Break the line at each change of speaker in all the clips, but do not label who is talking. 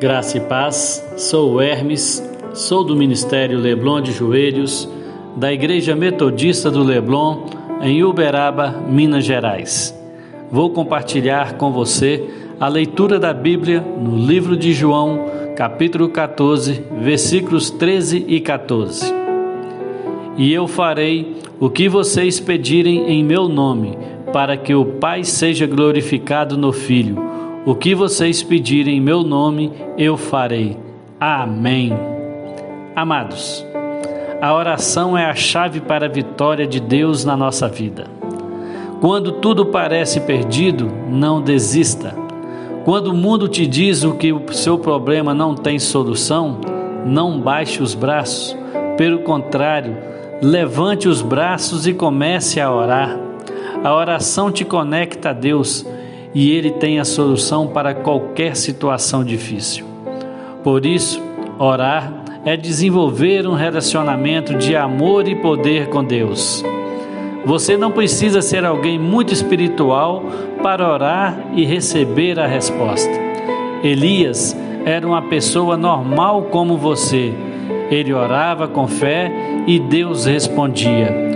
Graça e paz, sou o Hermes, sou do Ministério Leblon de Joelhos, da Igreja Metodista do Leblon, em Uberaba, Minas Gerais. Vou compartilhar com você a leitura da Bíblia no livro de João, capítulo 14, versículos 13 e 14. E eu farei o que vocês pedirem em meu nome, para que o Pai seja glorificado no Filho. O que vocês pedirem em meu nome, eu farei. Amém. Amados, a oração é a chave para a vitória de Deus na nossa vida. Quando tudo parece perdido, não desista. Quando o mundo te diz o que o seu problema não tem solução, não baixe os braços. Pelo contrário, levante os braços e comece a orar. A oração te conecta a Deus e Ele tem a solução para qualquer situação difícil. Por isso, orar é desenvolver um relacionamento de amor e poder com Deus. Você não precisa ser alguém muito espiritual para orar e receber a resposta. Elias era uma pessoa normal como você. Ele orava com fé e Deus respondia.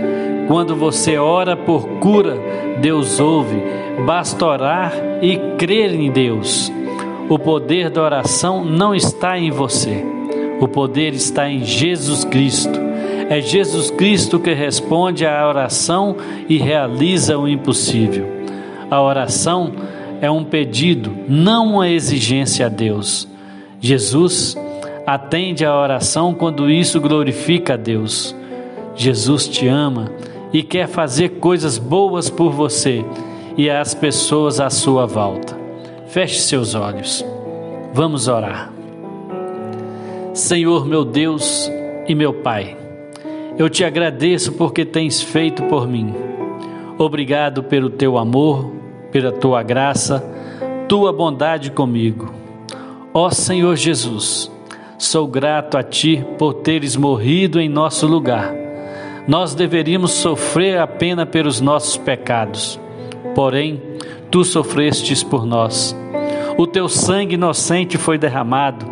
Quando você ora por cura, Deus ouve. Basta orar e crer em Deus. O poder da oração não está em você. O poder está em Jesus Cristo. É Jesus Cristo que responde à oração e realiza o impossível. A oração é um pedido, não uma exigência a Deus. Jesus atende à oração quando isso glorifica a Deus. Jesus te ama e quer fazer coisas boas por você e as pessoas à sua volta. Feche seus olhos. Vamos orar. Senhor meu Deus e meu Pai, eu te agradeço porque tens feito por mim. Obrigado pelo teu amor, pela tua graça, tua bondade comigo. Ó Senhor Jesus, sou grato a ti por teres morrido em nosso lugar. Nós deveríamos sofrer a pena pelos nossos pecados, porém, tu sofrestes por nós. O teu sangue inocente foi derramado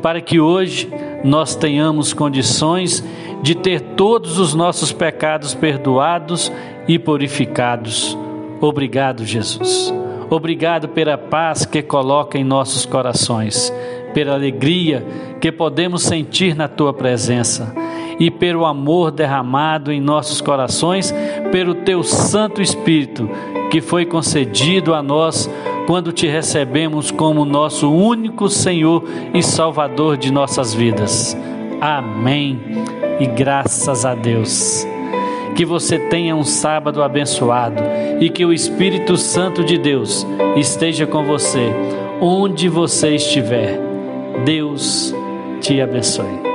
para que hoje nós tenhamos condições de ter todos os nossos pecados perdoados e purificados. Obrigado, Jesus. Obrigado pela paz que coloca em nossos corações, pela alegria que podemos sentir na tua presença e pelo amor derramado em nossos corações pelo teu Santo Espírito, que foi concedido a nós quando te recebemos como nosso único Senhor e Salvador de nossas vidas. Amém. E graças a Deus. Que você tenha um sábado abençoado e que o Espírito Santo de Deus esteja com você onde você estiver. Deus te abençoe.